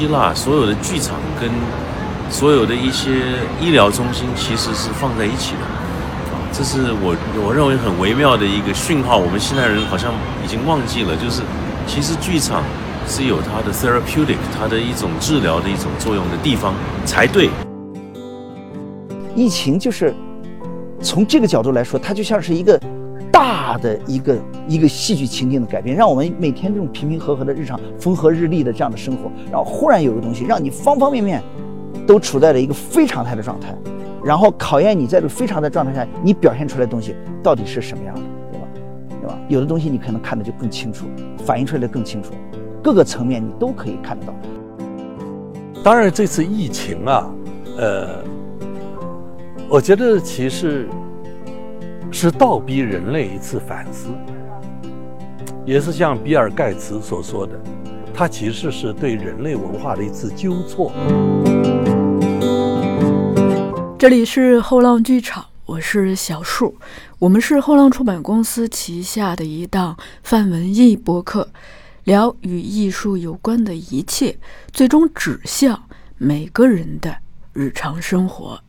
希腊，所有的剧场跟所有的一些医疗中心其实是放在一起的，啊，这是我我认为很微妙的一个讯号。我们现代人好像已经忘记了，就是其实剧场是有它的 therapeutic，它的一种治疗的一种作用的地方才对。疫情就是从这个角度来说，它就像是一个大的一个一个戏剧情境的改变，让我们每天这种平平和和的日常、风和日丽的这样的生活，然后忽然有个东西让你方方面面都处在了一个非常态的状态，然后考验你在这个非常的状态下，你表现出来的东西到底是什么样的，对吧？对吧？有的东西你可能看的就更清楚，反映出来的更清楚，各个层面你都可以看得到。当然，这次疫情啊，呃。我觉得其实是倒逼人类一次反思，也是像比尔盖茨所说的，它其实是对人类文化的一次纠错。这里是后浪剧场，我是小树，我们是后浪出版公司旗下的一档泛文艺播客，聊与艺术有关的一切，最终指向每个人的日常生活。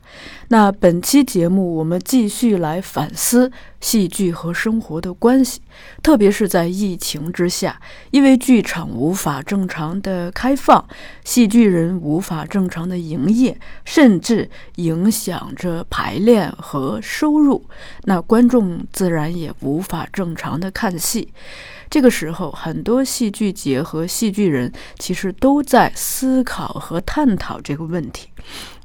那本期节目，我们继续来反思戏剧和生活的关系，特别是在疫情之下，因为剧场无法正常的开放，戏剧人无法正常的营业，甚至影响着排练和收入，那观众自然也无法正常的看戏。这个时候，很多戏剧节和戏剧人其实都在思考和探讨这个问题，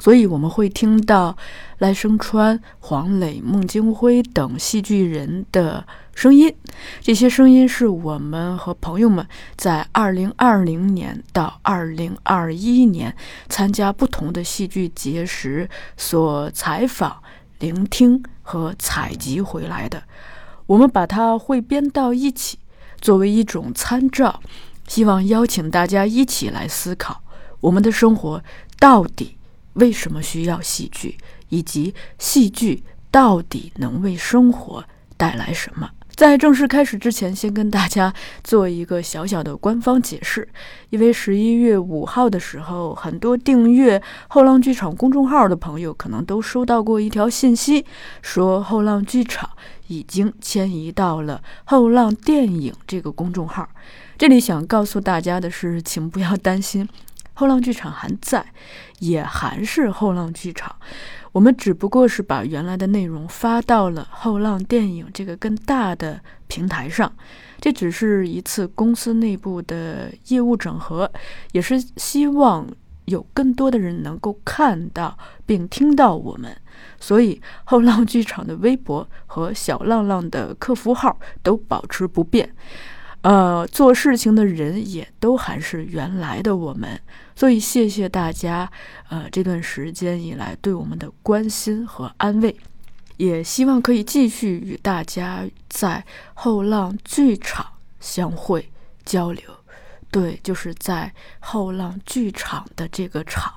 所以我们会听到赖声川、黄磊、孟京辉等戏剧人的声音。这些声音是我们和朋友们在2020年到2021年参加不同的戏剧节时所采访、聆听和采集回来的，我们把它汇编到一起。作为一种参照，希望邀请大家一起来思考：我们的生活到底为什么需要戏剧，以及戏剧到底能为生活带来什么？在正式开始之前，先跟大家做一个小小的官方解释。因为十一月五号的时候，很多订阅后浪剧场公众号的朋友可能都收到过一条信息，说后浪剧场。已经迁移到了后浪电影这个公众号。这里想告诉大家的是，请不要担心，后浪剧场还在，也还是后浪剧场。我们只不过是把原来的内容发到了后浪电影这个更大的平台上。这只是一次公司内部的业务整合，也是希望有更多的人能够看到并听到我们。所以，后浪剧场的微博和小浪浪的客服号都保持不变，呃，做事情的人也都还是原来的我们。所以，谢谢大家，呃，这段时间以来对我们的关心和安慰，也希望可以继续与大家在后浪剧场相会交流。对，就是在后浪剧场的这个场。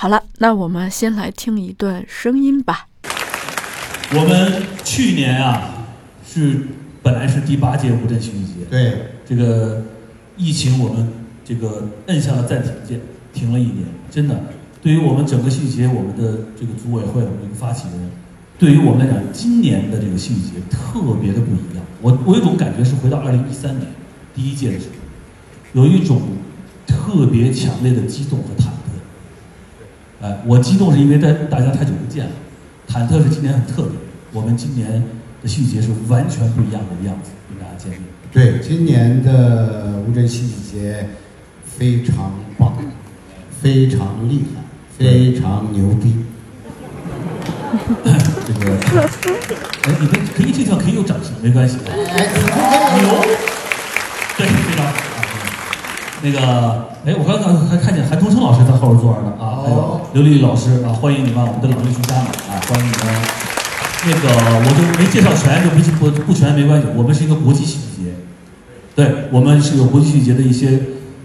好了，那我们先来听一段声音吧。我们去年啊，是本来是第八届乌镇戏剧节，对这个疫情，我们这个摁下了暂停键，停了一年。真的，对于我们整个戏剧节，我们的这个组委会，我们这个发起人，对于我们来讲，今年的这个戏剧节特别的不一样。我我有种感觉是回到二零一三年第一届的时候，有一种特别强烈的激动和忐忑。哎，我激动是因为在大家太久不见了，忐忑是今年很特别。我们今年的戏剧节是完全不一样的样子，跟大家见面。对，今年的乌镇戏剧节非常棒，非常厉害，非常牛逼。这个，哎，你们可以这条可以有掌声，没关系。牛，对，非常好。那个，哎，我刚刚还看见韩东升老师在后边坐着呢啊，还有刘丽丽老师啊，欢迎你们，我们的老艺术家们啊，欢迎你们。那个我就没介绍全，就不不不全没关系，我们是一个国际戏剧节，对我们是有国际戏剧节的一些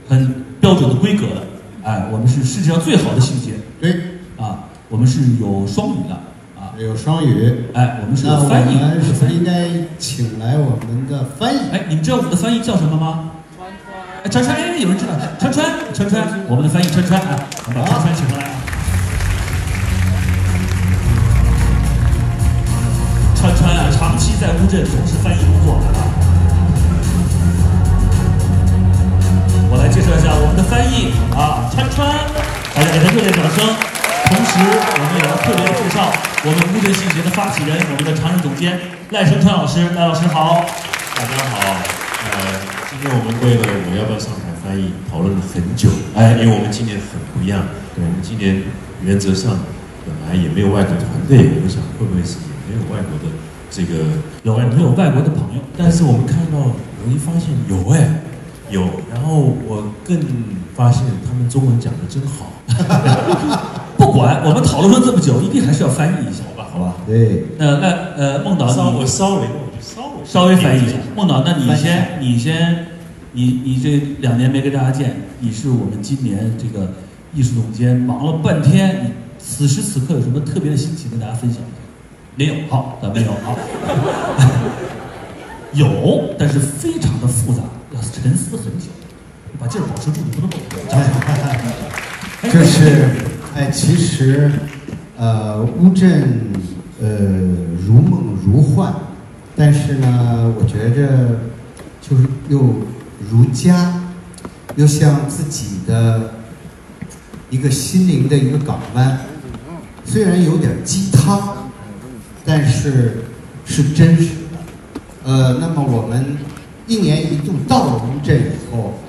很标准的规格的，哎，我们是世界上最好的戏剧节，对，啊，我们是有双语的啊，有双语，哎，我们是那我有翻译，们是不。是应该请来我们的翻译？哎，你们知道我们的翻译叫什么吗？哎，川川，哎，有人知道，川川，川川，我们的翻译川川啊，我们把川川请过来。川川啊，长期在乌镇从事翻译工作啊。我来介绍一下我们的翻译啊，川川，大家给他热烈掌声。同时，我们也要特别介绍我们乌镇戏剧节的发起人，我们的常任总监赖声川老师。赖老师好，大家好。呃，今天我们为了我要不要上台翻译讨论了很久，哎，因为我们今年很不一样，我们今年原则上本来也没有外国团队，我想会不会是也没有外国的这个有没有外国的朋友？但是我们看到，我一发现有哎，有，然后我更发现他们中文讲的真好。不管我们讨论了这么久，一定还是要翻译一下，好吧？好吧。对，那那呃，孟导，稍你我稍微稍微翻译一下。孟导，那你先，你先，你你这两年没跟大家见，你是我们今年这个艺术总监，忙了半天，你此时此刻有什么特别的心情跟大家分享一下？没有，好，咱没有，好。有，但是非常的复杂，要沉思很久，把劲儿保持住，你不能动。就是，哎，其实，呃，乌镇，呃，如梦如幻，但是呢，我觉着就是又如家，又像自己的一个心灵的一个港湾，虽然有点鸡汤，但是是真实的。呃，那么我们一年一度到了乌镇以后，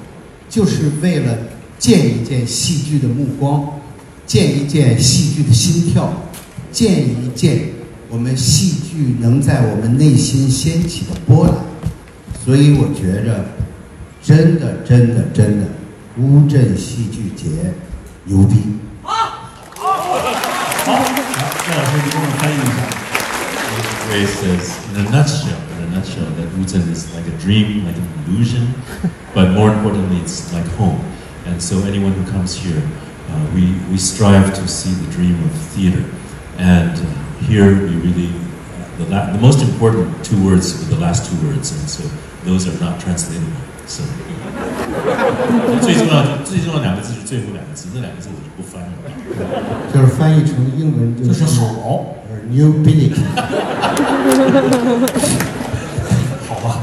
就是为了见一见戏剧的目光，见一见戏剧的心跳，见一见我们戏剧能在我们内心掀起的波澜。所以我觉着，真的，真的，真的，乌镇戏剧节牛逼。好，来，赖老师，你给我翻译一下。Ray says, in a nutshell, in a nutshell, that Wuzhen is like a dream, like an illusion, but more importantly, it's like home. And so anyone who comes here, uh, we, we strive to see the dream of theater. And uh, here we really, uh, the, la- the most important two words are the last two words, and so those are not translatable. So 最重要最重要两个字是最后两个字，那两个字我就不翻了。就是翻译成英文就就是好呃 nobility。好吧，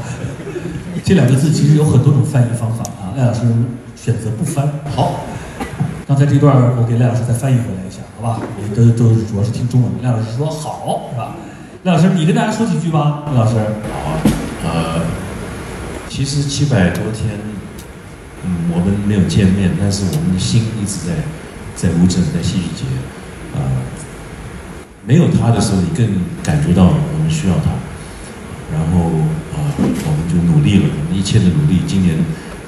这两个字其实有很多种翻译方法啊。赖老师选择不翻。好，刚才这段我给赖老师再翻译回来一下，好吧？我们都都是主要是听中文。赖老师说好，是吧？赖老师，你跟大家说几句吧。赖老师，好啊，呃，其实七百多天，嗯，我们没有见面，但是我们的心一直在在乌镇，在戏剧节，呃，没有他的时候，你更感觉到我们需要他，然后啊、我们就努力了，我们一切的努力，今年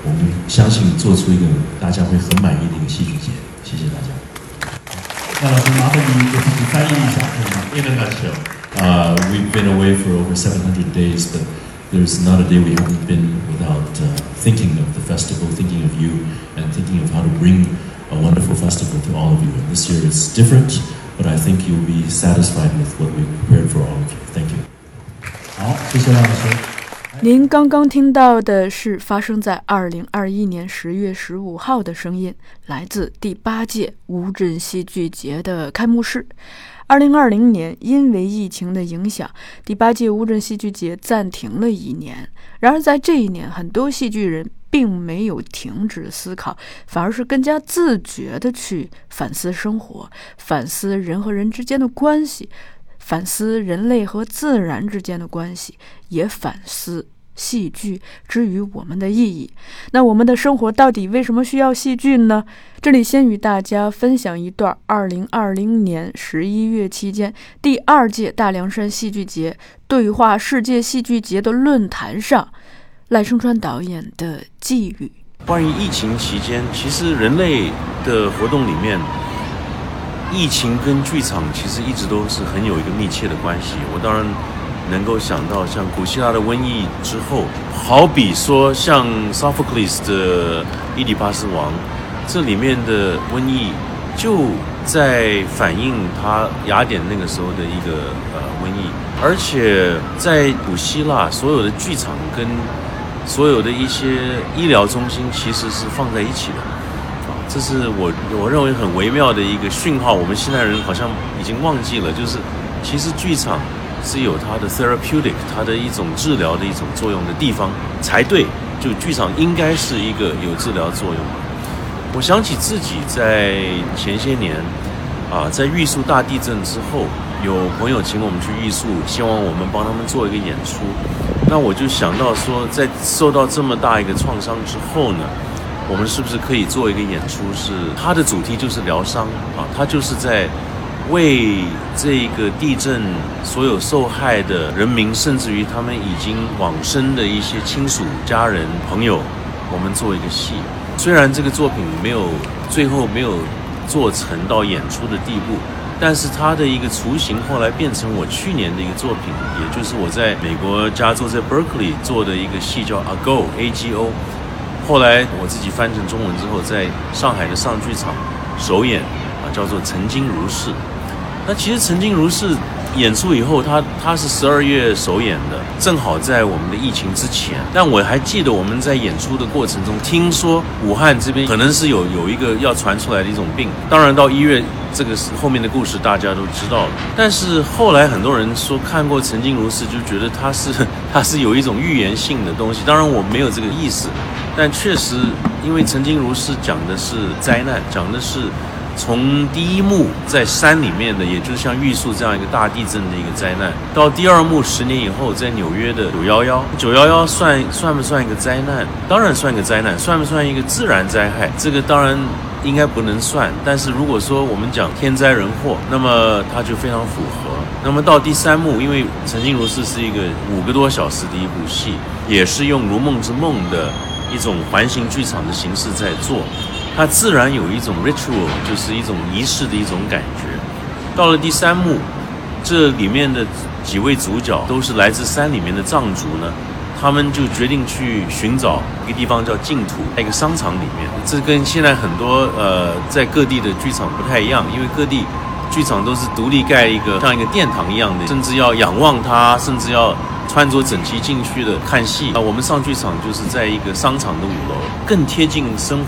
我们相信做出一个大家会很满意的一个戏剧节，谢谢大家。赖老师，麻烦你给自己翻译一下，可以吗？ In a nutshell, uh, we've been away for over 700 days, but there's not a day we haven't been without uh, thinking of the festival, thinking of you, and thinking of how to bring a wonderful festival to all of you. And this year it's different, but I think you'll be satisfied with what we prepared for all of you. Thank you. 好，谢谢赖老师。 您刚刚听到的是发生在二零二一年十月十五号的声音，来自第八届乌镇戏剧节的开幕式。二零二零年因为疫情的影响，第八届乌镇戏剧节暂停了一年。然而在这一年，很多戏剧人并没有停止思考，反而是更加自觉地去反思生活，反思人和人之间的关系，反思人类和自然之间的关系，也反思戏剧之于我们的意义。那我们的生活到底为什么需要戏剧呢？这里先与大家分享一段2020年11月期间第二届大凉山戏剧节对话世界戏剧节的论坛上，赖声川导演的寄语。关于疫情期间，其实人类的活动里面，疫情跟剧场其实一直都是很有一个密切的关系。我当然能够想到，像古希腊的瘟疫之后，好比说像 Sophocles 的《伊底帕斯王》，这里面的瘟疫就在反映他雅典那个时候的一个呃瘟疫，而且在古希腊所有的剧场跟所有的一些医疗中心其实是放在一起的，这是我我认为很微妙的一个讯号。我们现代人好像已经忘记了，就是其实剧场是有它的 therapeutic，它的一种治疗的一种作用的地方才对。就剧场应该是一个有治疗作用。我想起自己在前些年，啊，在玉树大地震之后，有朋友请我们去玉树，希望我们帮他们做一个演出。那我就想到说，在受到这么大一个创伤之后呢，我们是不是可以做一个演出？是它的主题就是疗伤啊，它就是在为这个地震所有受害的人民，甚至于他们已经往生的一些亲属、家人、朋友，我们做一个戏。虽然这个作品没有最后没有做成到演出的地步。但是它的一个雏形后来变成我去年的一个作品，也就是我在美国加州在 Berkeley 做的一个戏叫 Ago A G O，后来我自己翻成中文之后，在上海的上剧场首演啊，叫做曾经如是。那其实曾经如是。演出以后，他他是十二月首演的，正好在我们的疫情之前。但我还记得我们在演出的过程中，听说武汉这边可能是有有一个要传出来的一种病。当然到一月这个后面的故事大家都知道了。但是后来很多人说看过《曾经如是》，就觉得它是 它是有一种预言性的东西。当然我没有这个意思，但确实因为《曾经如是》讲的是灾难，讲的是。从第一幕在山里面的，也就是像玉树这样一个大地震的一个灾难，到第二幕十年以后在纽约的九幺幺，九幺幺算算不算一个灾难？当然算一个灾难，算不算一个自然灾害？这个当然应该不能算。但是如果说我们讲天灾人祸，那么它就非常符合。那么到第三幕，因为《曾经如是》是一个五个多小时的一部戏，也是用《如梦之梦》的一种环形剧场的形式在做。它自然有一种 ritual，就是一种仪式的一种感觉。到了第三幕，这里面的几位主角都是来自山里面的藏族呢，他们就决定去寻找一个地方叫净土，在一个商场里面。这跟现在很多呃在各地的剧场不太一样，因为各地剧场都是独立盖一个像一个殿堂一样的，甚至要仰望它，甚至要穿着整齐进去的看戏。啊，我们上剧场就是在一个商场的五楼，更贴近生活。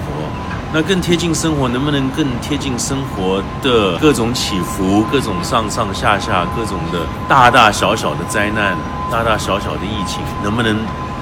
那更贴近生活，能不能更贴近生活的各种起伏、各种上上下下、各种的大大小小的灾难、大大小小的疫情，能不能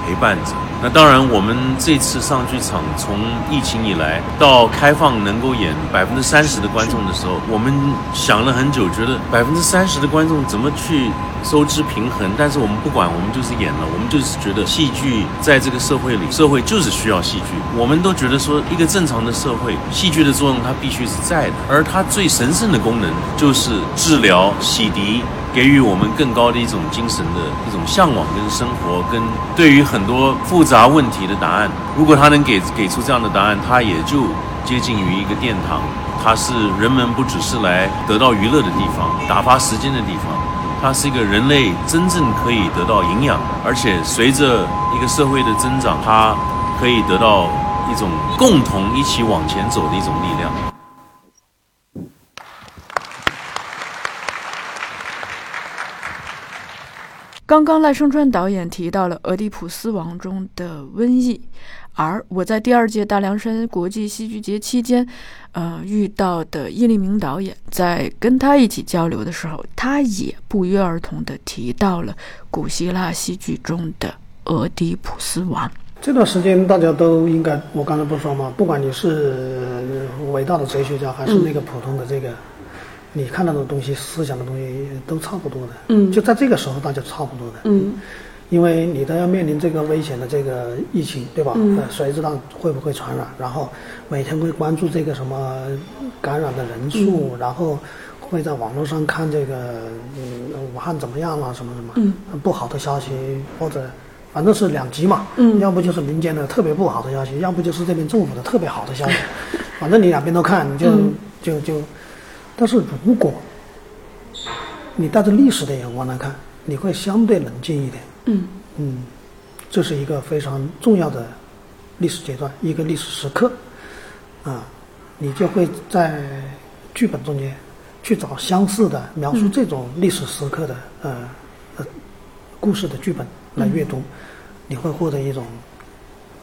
陪伴着？那当然，我们这次上剧场，从疫情以来到开放能够演百分之三十的观众的时候，我们想了很久，觉得百分之三十的观众怎么去收支平衡？但是我们不管，我们就是演了，我们就是觉得戏剧在这个社会里，社会就是需要戏剧。我们都觉得说，一个正常的社会，戏剧的作用它必须是在的，而它最神圣的功能就是治疗、洗涤。给予我们更高的一种精神的一种向往跟生活，跟对于很多复杂问题的答案。如果他能给给出这样的答案，他也就接近于一个殿堂。它是人们不只是来得到娱乐的地方，打发时间的地方。它是一个人类真正可以得到营养，而且随着一个社会的增长，它可以得到一种共同一起往前走的一种力量。刚刚赖声川导演提到了《俄狄浦斯王》中的瘟疫，而我在第二届大凉山国际戏剧节期间，呃，遇到的叶立明导演，在跟他一起交流的时候，他也不约而同地提到了古希腊戏剧中的《俄狄浦斯王》。这段时间大家都应该，我刚才不说吗？不管你是伟大的哲学家，还是那个普通的这个。你看到的东西，思想的东西都差不多的。嗯，就在这个时候，大家差不多的。嗯，因为你都要面临这个危险的这个疫情，对吧？嗯，谁知道会不会传染？然后每天会关注这个什么感染的人数，然后会在网络上看这个嗯武汉怎么样了什么什么。嗯，不好的消息或者反正是两极嘛。嗯，要不就是民间的特别不好的消息，要不就是这边政府的特别好的消息。反正你两边都看，你就就就。但是如果你带着历史的眼光来看，你会相对冷静一点。嗯嗯，这是一个非常重要的历史阶段，一个历史时刻啊，你就会在剧本中间去找相似的描述这种历史时刻的呃呃故事的剧本来阅读，你会获得一种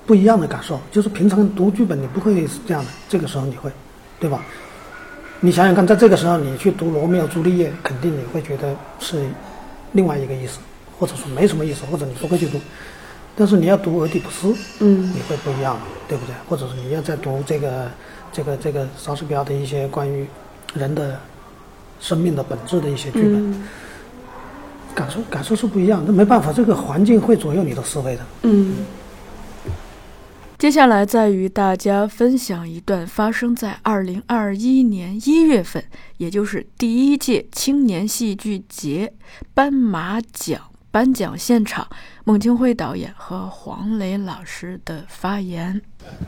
不一样的感受。就是平常读剧本你不会是这样的，这个时候你会，对吧？你想想看，在这个时候你去读《罗密欧朱丽叶》，肯定你会觉得是另外一个意思，或者说没什么意思，或者你不会去读。但是你要读俄狄浦斯，嗯你会不一样，对不对？或者是你要再读这个这个这个莎士比亚的一些关于人的生命的本质的一些剧本，嗯感受感受是不一样。那没办法，这个环境会左右你的思维的。嗯。接下来再与大家分享一段发生在二零二一年一月份，也就是第一届青年戏剧节斑马奖颁奖现场，孟京辉导演和黄磊老师的发言。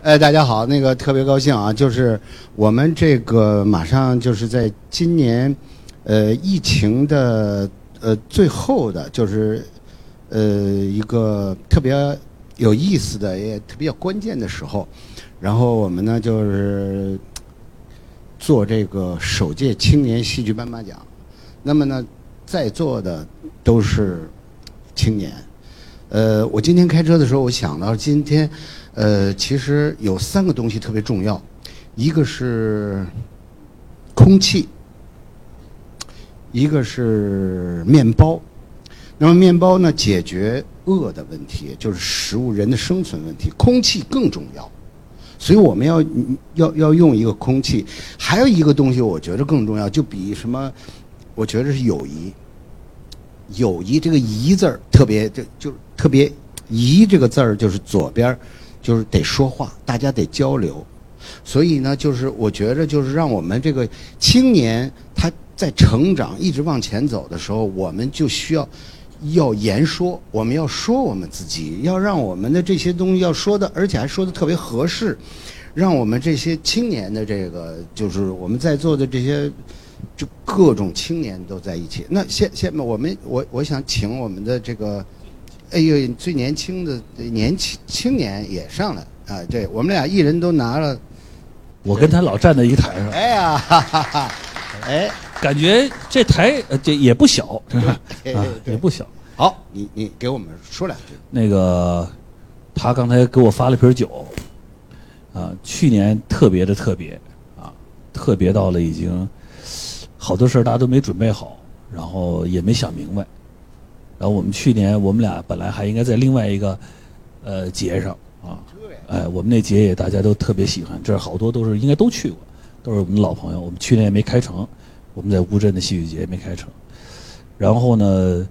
哎，大家好，那个特别高兴啊，就是我们这个马上就是在今年，呃，疫情的呃最后的，就是呃一个特别有意思的也特别关键的时候，然后我们呢就是做这个首届青年戏剧颁发奖，那么呢在座的都是青年。呃，我今天开车的时候，我想到今天，呃，其实有三个东西特别重要，一个是空气，一个是面包。那么面包呢，解决饿的问题，就是食物人的生存问题。空气更重要，所以我们要要要用一个空气。还有一个东西，我觉得更重要，就比什么，我觉得是友谊。友谊这个“谊”字儿特别，就就特别“谊”这个字儿就是左边，就是得说话，大家得交流。所以呢，就是我觉着，就是让我们这个青年他在成长、一直往前走的时候，我们就需要要言说，我们要说我们自己，要让我们的这些东西要说的，而且还说的特别合适，让我们这些青年的这个，就是我们在座的这些。就各种青年都在一起。那现现我们我我想请我们的这个，哎呦最年轻的年轻青年也上来啊！对我们俩一人都拿了，我跟他老站在一台上，哎呀，哈哈哈，哎，感觉这台呃这也不小，是吧？啊，也不小。好，你你给我们说两句。那个，他刚才给我发了瓶酒，啊，去年特别的特别，啊，特别到了已经。好多事儿大家都没准备好，然后也没想明白。然后我们去年我们俩本来还应该在另外一个呃节上啊，哎，我们那节也大家都特别喜欢，这好多都是应该都去过，都是我们老朋友。我们去年也没开成，我们在乌镇的戏剧节没开成。然后呢，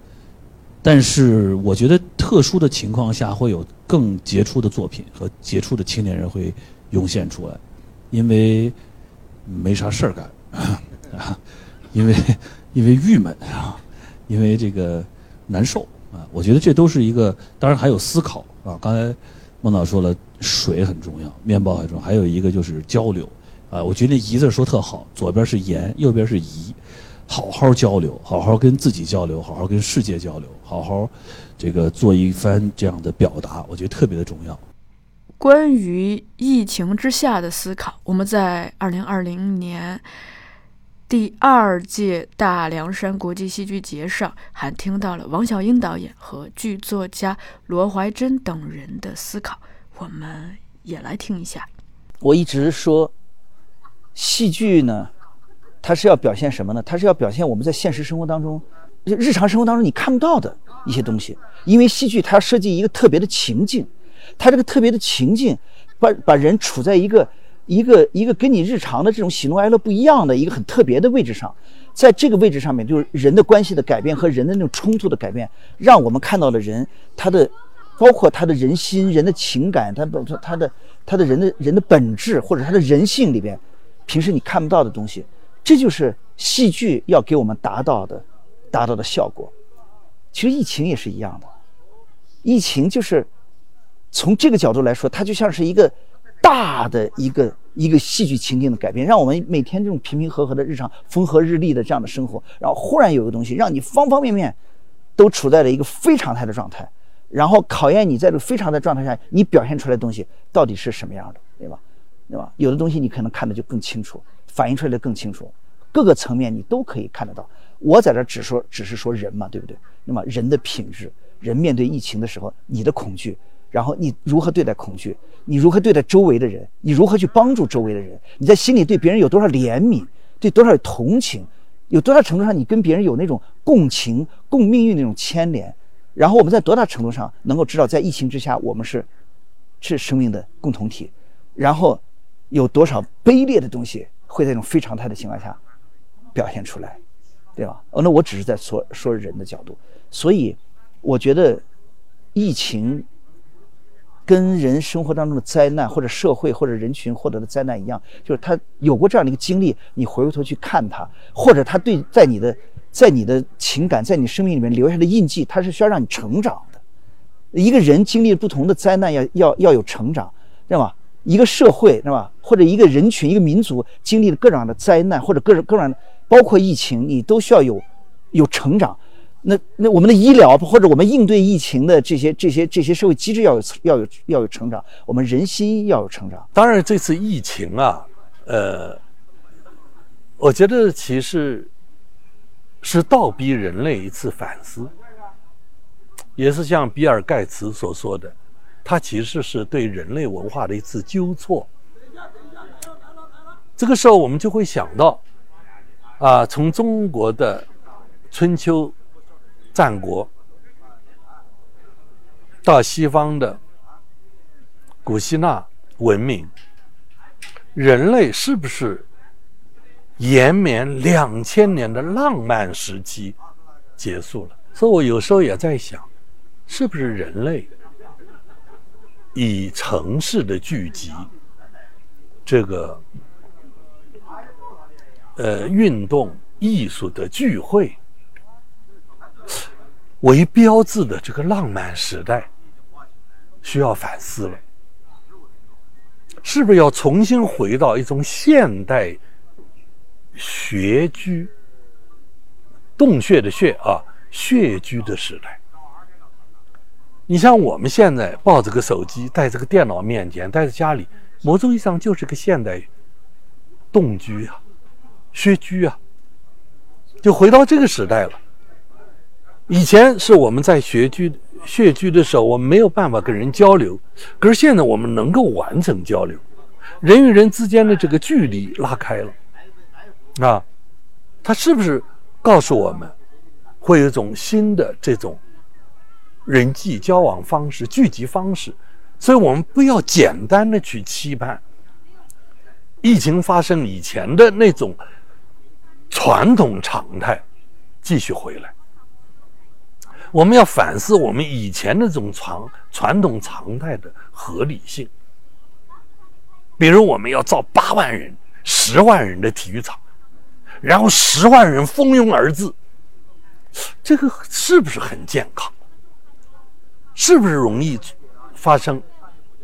但是我觉得特殊的情况下会有更杰出的作品和杰出的青年人会涌现出来，因为没啥事儿干啊。因为因为郁闷啊，因为这个难受啊，我觉得这都是一个，当然还有思考啊。刚才孟导说了，水很重要，面包很重要，还有一个就是交流啊。我觉得“宜”字说特好，左边是言，右边是宜，好好交流，好好跟自己交流，好好跟世界交流，好好这个做一番这样的表达，我觉得特别的重要。关于疫情之下的思考，我们在二零二零年。第二届大凉山国际戏剧节上，还听到了王小英导演和剧作家罗怀珍等人的思考，我们也来听一下。我一直说，戏剧呢，它是要表现什么呢？它是要表现我们在现实生活当中、日常生活当中你看不到的一些东西。因为戏剧它设计一个特别的情境，它这个特别的情境，把把人处在一个。一个一个跟你日常的这种喜怒哀乐不一样的一个很特别的位置上，在这个位置上面，就是人的关系的改变和人的那种冲突的改变，让我们看到了人他的，包括他的人心、人的情感，他不他的他的人的人的本质或者他的人性里边，平时你看不到的东西，这就是戏剧要给我们达到的达到的效果。其实疫情也是一样的，疫情就是从这个角度来说，它就像是一个。大的一个一个戏剧情境的改变，让我们每天这种平平和和的日常风和日丽的这样的生活，然后忽然有个东西让你方方面面都处在了一个非常态的状态，然后考验你在这个非常的状态下，你表现出来的东西到底是什么样的，对吧？对吧？有的东西你可能看的就更清楚，反映出来的更清楚，各个层面你都可以看得到。我在这只说只是说人嘛，对不对？那么人的品质，人面对疫情的时候，你的恐惧。然后你如何对待恐惧？你如何对待周围的人？你如何去帮助周围的人？你在心里对别人有多少怜悯？对多少同情？有多大程度上你跟别人有那种共情、共命运那种牵连？然后我们在多大程度上能够知道，在疫情之下我们是是生命的共同体？然后有多少卑劣的东西会在一种非常态的情况下表现出来？对吧？哦，那我只是在说说人的角度，所以我觉得疫情跟人生活当中的灾难，或者社会或者人群获得的灾难一样，就是他有过这样的一个经历，你回过头去看他，或者他对在你的在你的情感在你生命里面留下的印记，它是需要让你成长的。一个人经历不同的灾难，要要要有成长，知道吧？一个社会，是吧？或者一个人群、一个民族经历了各种样的灾难，或者各种各样的。包括疫情，你都需要有有成长。那那我们的医疗或者我们应对疫情的这些这些这些社会机制要有要有要有成长，我们人心要有成长。当然，这次疫情啊，呃，我觉得其实是倒逼人类一次反思，也是像比尔盖茨所说的，它其实是对人类文化的一次纠错。这个时候，我们就会想到。啊，从中国的春秋战国到西方的古希腊文明，人类是不是延绵两千年的浪漫时期结束了？所以我有时候也在想，是不是人类以城市的聚集这个？呃，运动艺术的聚会为标志的这个浪漫时代，需要反思了，是不是要重新回到一种现代穴居、洞穴的穴啊，穴居的时代？你像我们现在抱着个手机，在这个电脑面前，待在家里，某种意义上就是个现代洞居啊。穴居啊，就回到这个时代了。以前是我们在穴居、穴居的时候，我们没有办法跟人交流，可是现在我们能够完成交流，人与人之间的这个距离拉开了。啊，他是不是告诉我们，会有一种新的这种人际交往方式、聚集方式？所以我们不要简单的去期盼疫情发生以前的那种。传统常态继续回来，我们要反思我们以前那种传传统常态的合理性。比如，我们要造八万人、十万人的体育场，然后十万人蜂拥而至，这个是不是很健康？是不是容易发生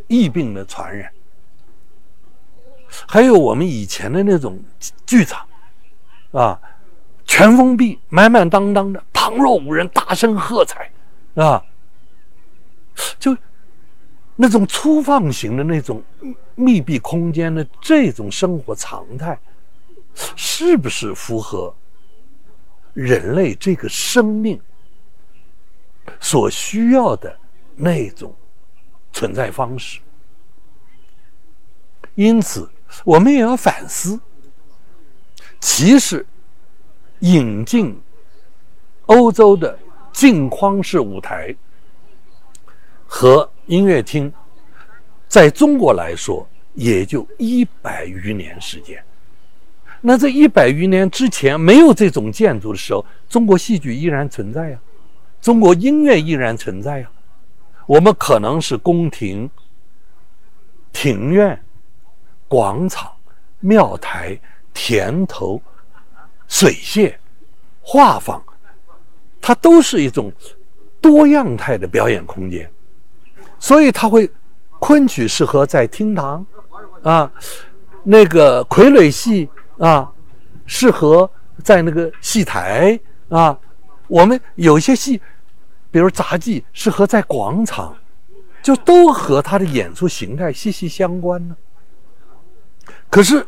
疫病的传染？还有我们以前的那种剧场。啊，全封闭，满满当当的，旁若无人，大声喝彩，啊，就那种粗放型的那种密闭空间的这种生活常态，是不是符合人类这个生命所需要的那种存在方式？因此，我们也要反思。其实，引进欧洲的镜框式舞台和音乐厅，在中国来说也就一百余年时间。那这一百余年之前没有这种建筑的时候，中国戏剧依然存在呀，中国音乐依然存在呀。我们可能是宫廷、庭院、广场、庙台。田头、水榭、画舫，它都是一种多样态的表演空间，所以它会昆曲适合在厅堂啊，那个傀儡戏啊适合在那个戏台啊，我们有些戏，比如杂技适合在广场，就都和他的演出形态息息相关呢。可是。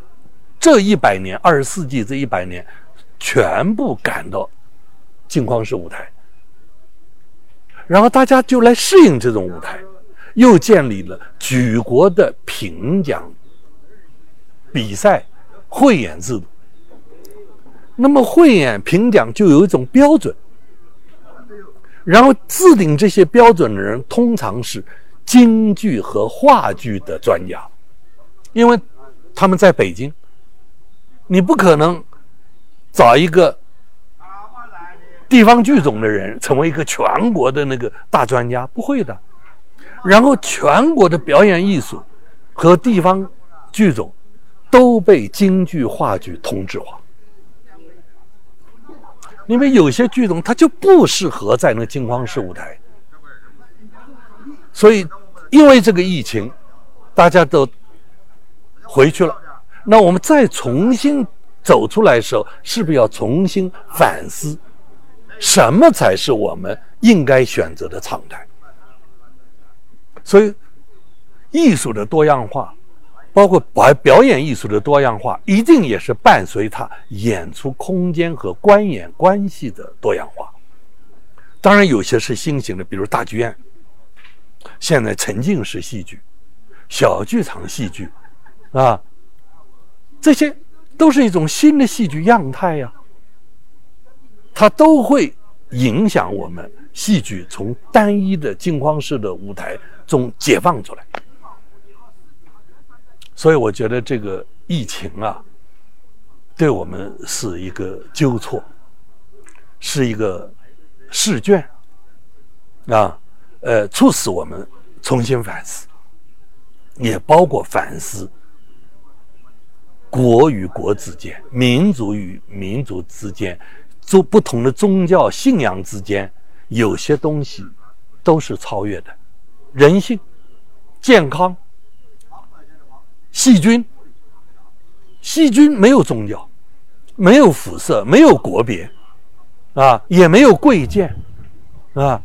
这一百年，二十世纪这一百年，全部赶到镜框式舞台，然后大家就来适应这种舞台，又建立了举国的评奖比赛汇演制度。那么汇演评奖就有一种标准，然后制定这些标准的人通常是京剧和话剧的专家，因为他们在北京，你不可能找一个地方剧种的人成为一个全国的那个大专家，不会的。然后全国的表演艺术和地方剧种都被京剧、话剧同质化。因为有些剧种它就不适合在那金光式舞台，所以因为这个疫情，大家都回去了。那我们再重新走出来的时候，是不是要重新反思，什么才是我们应该选择的常态？所以，艺术的多样化。包括表表演艺术的多样化，一定也是伴随它演出空间和观演关系的多样化。当然，有些是新型的，比如大剧院，现在沉浸式戏剧、小剧场戏剧，啊，这些都是一种新的戏剧样态呀。它都会影响我们戏剧从单一的镜框式的舞台中解放出来。所以我觉得这个疫情啊，对我们是一个纠错，是一个试卷啊，呃，促使我们重新反思，也包括反思国与国之间、民族与民族之间、宗不同的宗教信仰之间，有些东西都是超越的，人性、健康。细菌，细菌没有宗教，没有肤色，没有国别，啊，也没有贵贱，啊，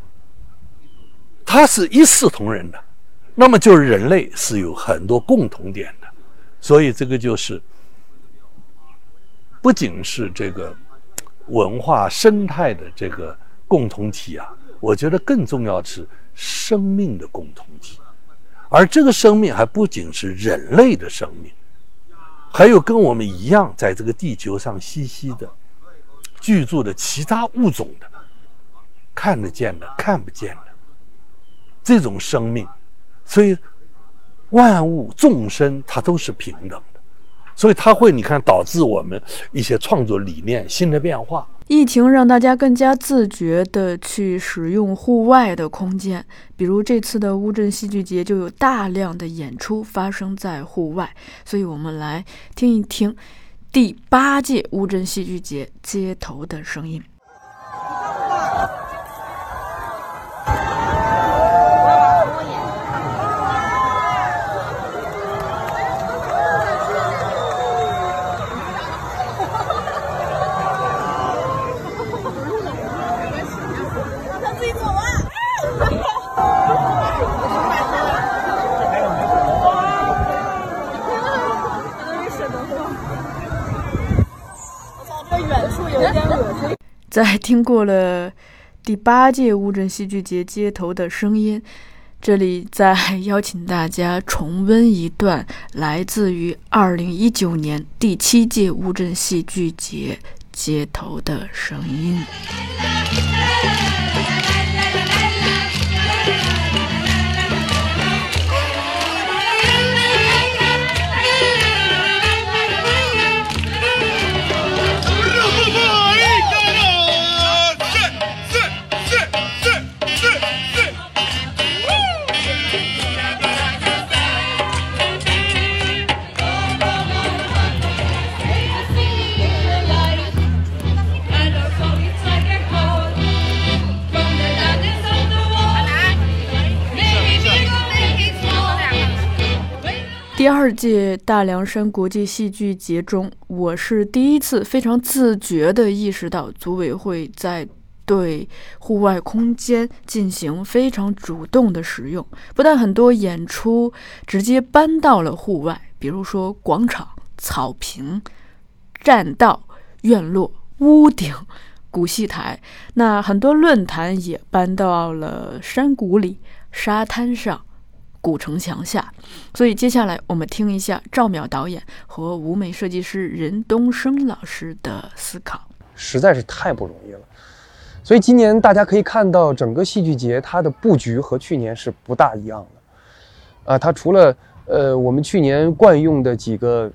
它是一视同仁的。那么就是人类是有很多共同点的，所以这个就是不仅是这个文化生态的这个共同体啊，我觉得更重要的是生命的共同体。而这个生命还不仅是人类的生命，还有跟我们一样在这个地球上栖息的、居住的其他物种的，看得见的、看不见的这种生命，所以万物众生它都是平等，所以它会你看导致我们一些创作理念新的变化。疫情让大家更加自觉地去使用户外的空间，比如这次的乌镇戏剧节就有大量的演出发生在户外，所以我们来听一听第八届乌镇戏剧节街头的声音。在听过了第八届乌镇戏剧节街头的声音，这里再邀请大家重温一段来自于二零一九年第七届乌镇戏剧节街头的声音。第二届大凉山国际戏剧节中，我是第一次非常自觉地意识到，组委会在对户外空间进行非常主动的使用。不但很多演出直接搬到了户外，比如说广场、草坪、栈道、院落、屋顶、古戏台，那很多论坛也搬到了山谷里、沙滩上。古城墙下。所以接下来我们听一下赵淼导演和舞美设计师任东升老师的思考。实在是太不容易了。所以今年大家可以看到，整个戏剧节它的布局和去年是不大一样的。啊，它除了呃我们去年惯用的几个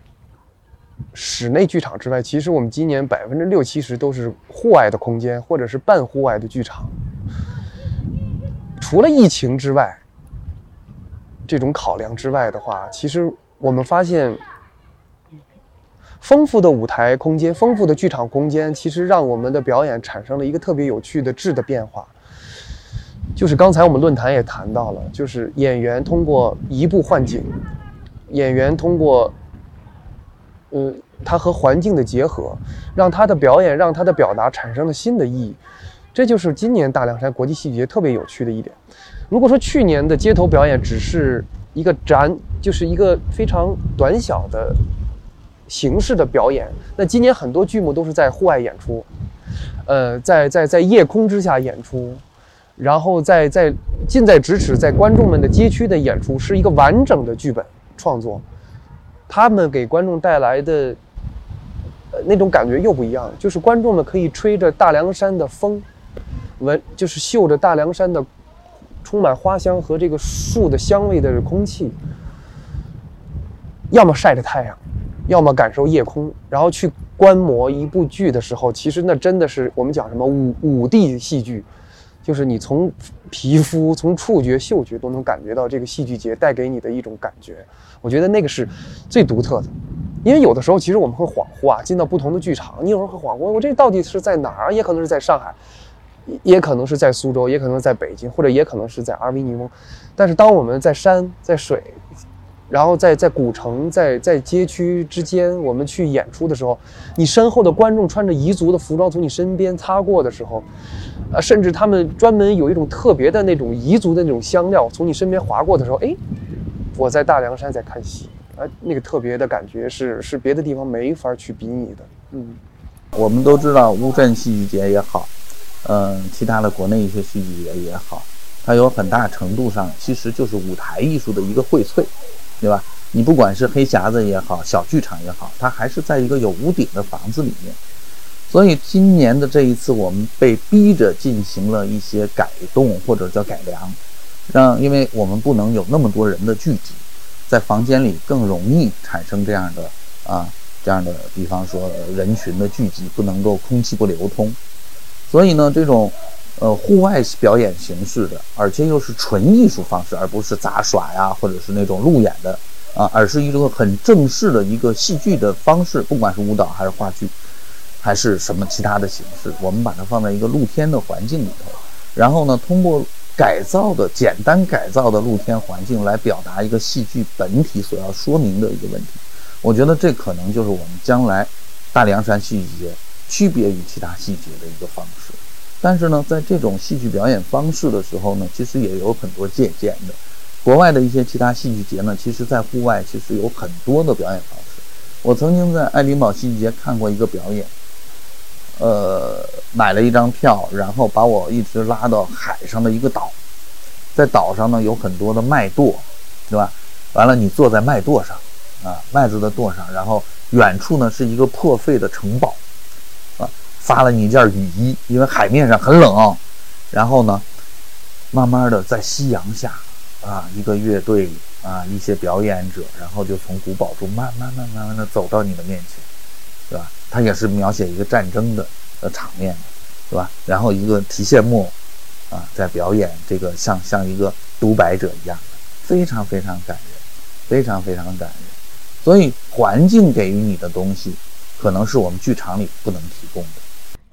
室内剧场之外，其实我们今年百分之六七十都是户外的空间，或者是半户外的剧场。除了疫情之外，这种考量之外的话，其实我们发现。丰富的舞台空间，丰富的剧场空间，其实让我们的表演产生了一个特别有趣的质的变化。就是刚才我们论坛也谈到了，就是演员通过移步换景，演员通过，呃，他和环境的结合，让他的表演，让他的表达产生了新的意义。这就是今年大凉山国际戏剧节特别有趣的一点。如果说去年的街头表演只是一个展，就是一个非常短小的。形式的表演，那今年很多剧目都是在户外演出，呃，在在在夜空之下演出，然后在在近在咫尺，在观众们的街区的演出，是一个完整的剧本创作，他们给观众带来的，那种感觉又不一样，就是观众们可以吹着大凉山的风，闻就是嗅着大凉山的充满花香和这个树的香味的空气，要么晒着太阳。要么感受夜空，然后去观摩一部剧的时候，其实那真的是我们讲什么五五 D 戏剧，就是你从皮肤、从触觉、嗅觉都能感觉到这个戏剧节带给你的一种感觉。我觉得那个是最独特的，因为有的时候其实我们会恍惚啊，进到不同的剧场，你有时候会恍惚，我这到底是在哪儿？也可能是在上海，也可能是在苏州，也可能在北京，或者也可能是在阿尔尼翁。但是当我们在山在水。然后在在古城，在在街区之间，我们去演出的时候，你身后的观众穿着彝族的服装从你身边擦过的时候，啊，甚至他们专门有一种特别的那种彝族的那种香料从你身边划过的时候，哎，我在大凉山在看戏，啊，那个特别的感觉是是别的地方没法去比拟的。嗯，我们都知道乌镇戏剧节也好，嗯，其他的国内一些戏剧也也好，它有很大程度上其实就是舞台艺术的一个荟萃。对吧？你不管是黑匣子也好，小剧场也好，它还是在一个有屋顶的房子里面。所以今年的这一次，我们被逼着进行了一些改动或者叫改良，让因为我们不能有那么多人的聚集，在房间里更容易产生这样的啊这样的，比方说人群的聚集，不能够空气不流通。所以呢，这种。呃，户外表演形式的，而且又是纯艺术方式，而不是杂耍呀，或者是那种路演的啊，而是一个很正式的一个戏剧的方式，不管是舞蹈还是话剧，还是什么其他的形式，我们把它放在一个露天的环境里头，然后呢，通过改造的简单改造的露天环境来表达一个戏剧本体所要说明的一个问题。我觉得这可能就是我们将来大凉山戏剧节区别于其他戏节的一个方式。但是呢，在这种戏剧表演方式的时候呢，其实也有很多借鉴的。国外的一些其他戏剧节呢，其实在户外其实有很多的表演方式。我曾经在爱丁堡戏剧节看过一个表演，呃，买了一张票，然后把我一直拉到海上的一个岛，在岛上呢有很多的麦垛，对吧？完了，你坐在麦垛上，啊，麦子的垛上，然后远处呢是一个破废的城堡。发了你一件雨衣，因为海面上很冷。然后呢，慢慢的在夕阳下，啊，一个乐队啊，一些表演者，然后就从古堡中慢慢、慢、慢慢的走到你的面前，对吧？他也是描写一个战争的呃场面，对吧？然后一个提线木偶，啊，在表演这个像像一个独白者一样的，非常非常感人，非常非常感人。所以环境给予你的东西，可能是我们剧场里不能提供的。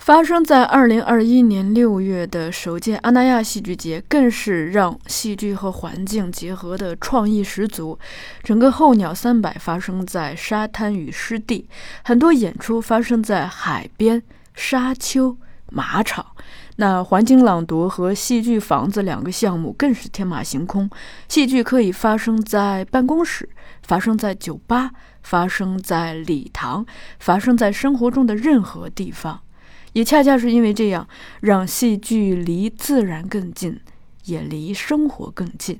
发生在二零二一年六月的首届阿那亚戏剧节，更是让戏剧和环境结合的创意十足。整个候鸟三百发生在沙滩与湿地，很多演出发生在海边、沙丘、马场。那环境朗读和戏剧房子两个项目更是天马行空。戏剧可以发生在办公室，发生在酒吧，发生在礼堂，发生在生活中的任何地方。也恰恰是因为这样，让戏剧离自然更近，也离生活更近。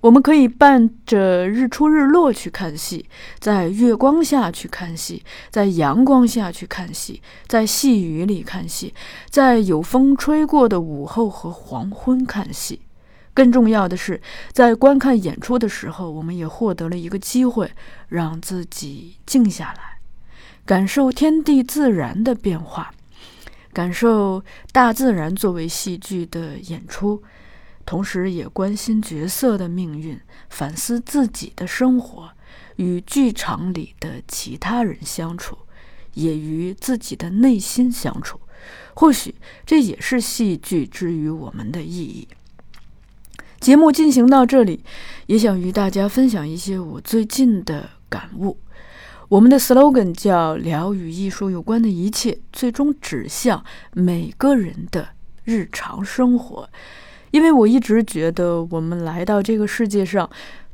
我们可以伴着日出日落去看戏，在月光下去看戏，在阳光下去看戏，在细雨里看戏，在有风吹过的午后和黄昏看戏。更重要的是，在观看演出的时候，我们也获得了一个机会，让自己静下来，感受天地自然的变化，感受大自然作为戏剧的演出。同时也关心角色的命运，反思自己的生活，与剧场里的其他人相处，也与自己的内心相处。或许这也是戏剧之于我们的意义。节目进行到这里，也想与大家分享一些我最近的感悟。我们的 slogan 叫“聊与艺术有关的一切”，最终指向每个人的日常生活。因为我一直觉得，我们来到这个世界上，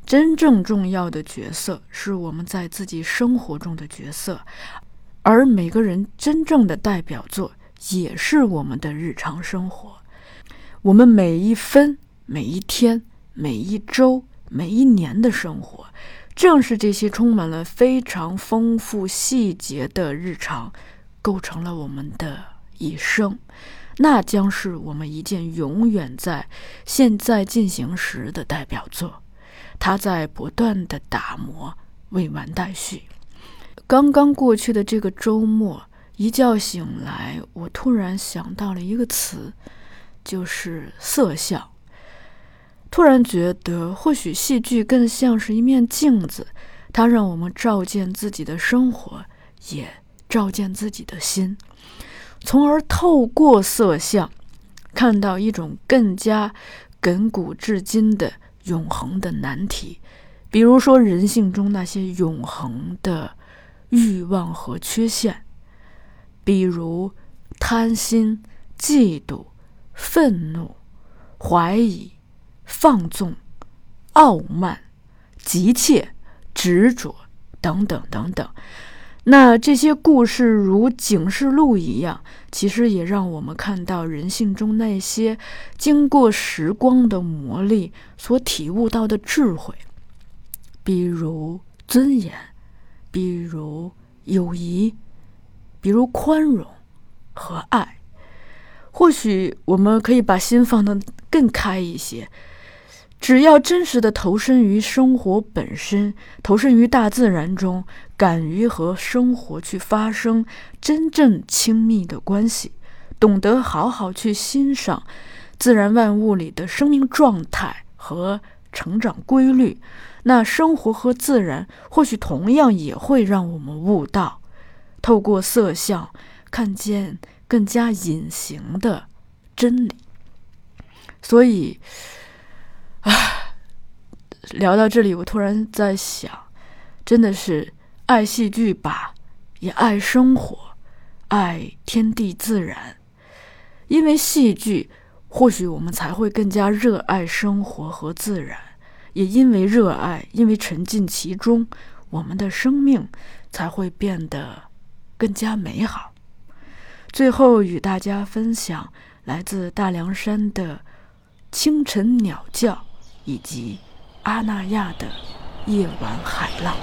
真正重要的角色是我们在自己生活中的角色，而每个人真正的代表作也是我们的日常生活。我们每一分、每一天、每一周、每一年的生活，正是这些充满了非常丰富细节的日常，构成了我们的一生。那将是我们一件永远在现在进行时的代表作，它在不断的打磨，未完待续。刚刚过去的这个周末，一觉醒来，我突然想到了一个词，就是色相。突然觉得，或许戏剧更像是一面镜子，它让我们照见自己的生活，也照见自己的心。从而透过色相，看到一种更加亘古至今的永恒的难题，比如说人性中那些永恒的欲望和缺陷，比如贪心、嫉妒、愤怒、怀疑、放纵、傲慢、急切、执着等等等等。那这些故事如警示录一样，其实也让我们看到人性中那些经过时光的磨砺所体悟到的智慧，比如尊严，比如友谊，比如宽容和爱。或许我们可以把心放得更开一些。只要真实的投身于生活本身，投身于大自然中，敢于和生活去发生真正亲密的关系，懂得好好去欣赏自然万物里的生命状态和成长规律，那生活和自然或许同样也会让我们悟到，透过色相看见更加隐形的真理。所以。啊，聊到这里，我突然在想，真的是爱戏剧吧，也爱生活，爱天地自然。因为戏剧，或许我们才会更加热爱生活和自然；也因为热爱，因为沉浸其中，我们的生命才会变得更加美好。最后与大家分享来自大凉山的清晨鸟叫。以及阿那亚的夜晚海浪。